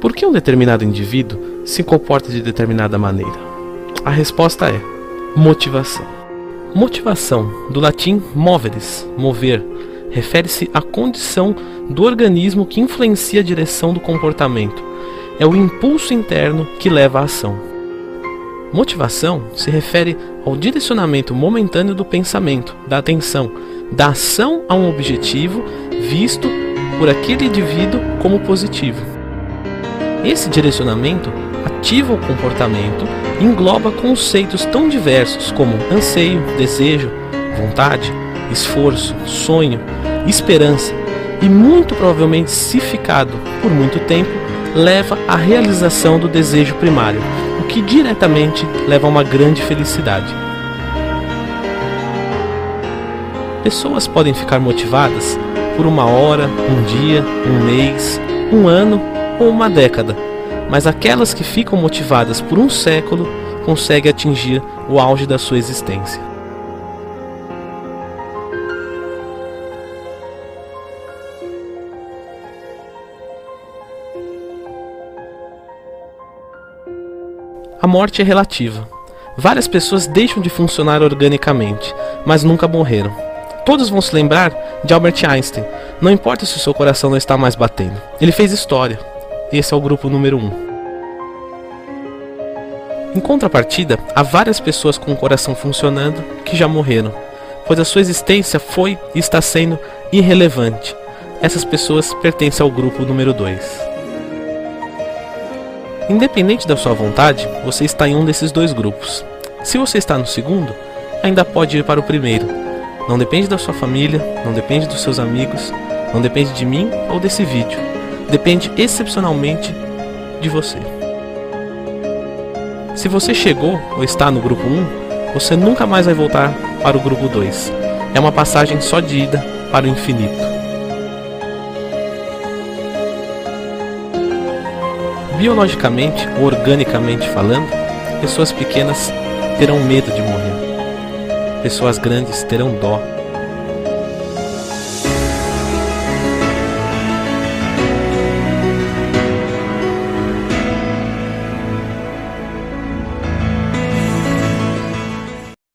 Por que um determinado indivíduo se comporta de determinada maneira? A resposta é motivação. Motivação, do latim moveres, mover, refere-se à condição do organismo que influencia a direção do comportamento. É o impulso interno que leva à ação. Motivação se refere ao direcionamento momentâneo do pensamento, da atenção, da ação a um objetivo visto por aquele indivíduo como positivo. Esse direcionamento ativa o comportamento e engloba conceitos tão diversos como anseio, desejo, vontade, esforço, sonho, esperança e muito provavelmente se ficado por muito tempo leva à realização do desejo primário, o que diretamente leva a uma grande felicidade. Pessoas podem ficar motivadas por uma hora, um dia, um mês, um ano ou uma década, mas aquelas que ficam motivadas por um século conseguem atingir o auge da sua existência. A morte é relativa. Várias pessoas deixam de funcionar organicamente, mas nunca morreram. Todos vão se lembrar de Albert Einstein, não importa se o seu coração não está mais batendo. Ele fez história. Esse é o grupo número 1. Um. Em contrapartida, há várias pessoas com o coração funcionando que já morreram, pois a sua existência foi e está sendo irrelevante. Essas pessoas pertencem ao grupo número 2. Independente da sua vontade, você está em um desses dois grupos. Se você está no segundo, ainda pode ir para o primeiro. Não depende da sua família, não depende dos seus amigos, não depende de mim ou desse vídeo. Depende excepcionalmente de você. Se você chegou ou está no grupo 1, você nunca mais vai voltar para o grupo 2. É uma passagem só de ida para o infinito. Biologicamente ou organicamente falando, pessoas pequenas terão medo de morrer. Pessoas grandes terão dó